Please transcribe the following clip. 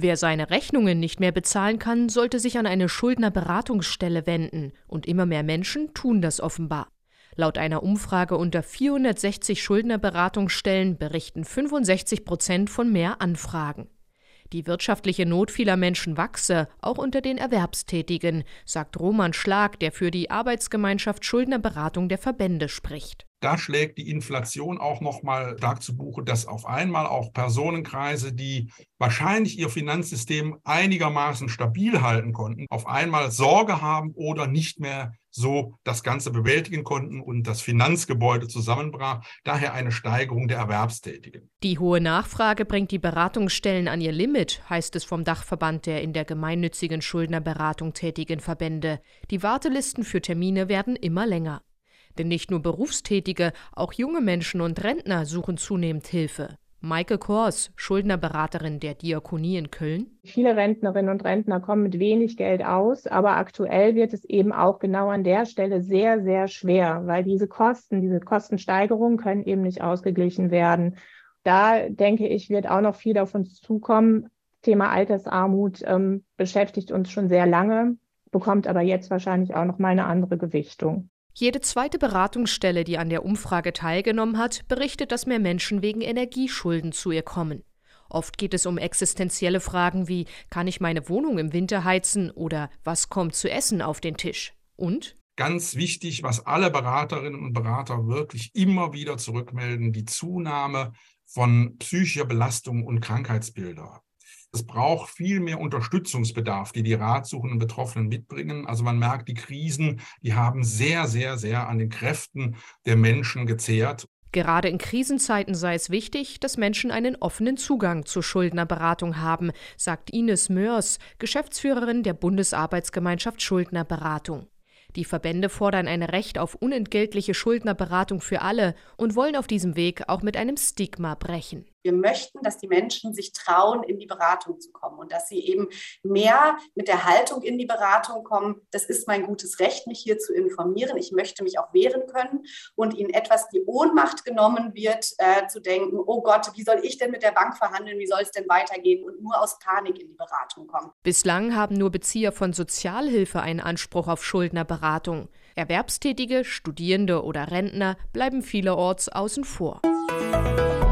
Wer seine Rechnungen nicht mehr bezahlen kann, sollte sich an eine Schuldnerberatungsstelle wenden, und immer mehr Menschen tun das offenbar. Laut einer Umfrage unter 460 Schuldnerberatungsstellen berichten 65 Prozent von mehr Anfragen. Die wirtschaftliche Not vieler Menschen wachse, auch unter den Erwerbstätigen, sagt Roman Schlag, der für die Arbeitsgemeinschaft Schuldnerberatung der Verbände spricht. Da schlägt die Inflation auch noch mal stark zu Buche, dass auf einmal auch Personenkreise, die wahrscheinlich ihr Finanzsystem einigermaßen stabil halten konnten, auf einmal Sorge haben oder nicht mehr so das Ganze bewältigen konnten und das Finanzgebäude zusammenbrach. Daher eine Steigerung der Erwerbstätigen. Die hohe Nachfrage bringt die Beratungsstellen an ihr Limit, heißt es vom Dachverband der in der gemeinnützigen Schuldnerberatung tätigen Verbände. Die Wartelisten für Termine werden immer länger. Denn nicht nur Berufstätige, auch junge Menschen und Rentner suchen zunehmend Hilfe. Maike Kors, Schuldnerberaterin der Diakonie in Köln. Viele Rentnerinnen und Rentner kommen mit wenig Geld aus, aber aktuell wird es eben auch genau an der Stelle sehr, sehr schwer, weil diese Kosten, diese Kostensteigerungen können eben nicht ausgeglichen werden. Da denke ich, wird auch noch viel auf uns zukommen. Thema Altersarmut ähm, beschäftigt uns schon sehr lange, bekommt aber jetzt wahrscheinlich auch noch mal eine andere Gewichtung. Jede zweite Beratungsstelle, die an der Umfrage teilgenommen hat, berichtet, dass mehr Menschen wegen Energieschulden zu ihr kommen. Oft geht es um existenzielle Fragen wie kann ich meine Wohnung im Winter heizen oder was kommt zu essen auf den Tisch? Und Ganz wichtig, was alle Beraterinnen und Berater wirklich immer wieder zurückmelden, die Zunahme von psychischer Belastung und Krankheitsbilder. Es braucht viel mehr Unterstützungsbedarf, die die ratsuchenden Betroffenen mitbringen. Also man merkt, die Krisen, die haben sehr, sehr, sehr an den Kräften der Menschen gezehrt. Gerade in Krisenzeiten sei es wichtig, dass Menschen einen offenen Zugang zur Schuldnerberatung haben, sagt Ines Mörs, Geschäftsführerin der Bundesarbeitsgemeinschaft Schuldnerberatung. Die Verbände fordern ein Recht auf unentgeltliche Schuldnerberatung für alle und wollen auf diesem Weg auch mit einem Stigma brechen. Wir möchten, dass die Menschen sich trauen, in die Beratung zu kommen und dass sie eben mehr mit der Haltung in die Beratung kommen. Das ist mein gutes Recht, mich hier zu informieren. Ich möchte mich auch wehren können und ihnen etwas die Ohnmacht genommen wird, äh, zu denken, oh Gott, wie soll ich denn mit der Bank verhandeln? Wie soll es denn weitergehen? Und nur aus Panik in die Beratung kommen. Bislang haben nur Bezieher von Sozialhilfe einen Anspruch auf Schuldnerberatung. Erwerbstätige, Studierende oder Rentner bleiben vielerorts außen vor.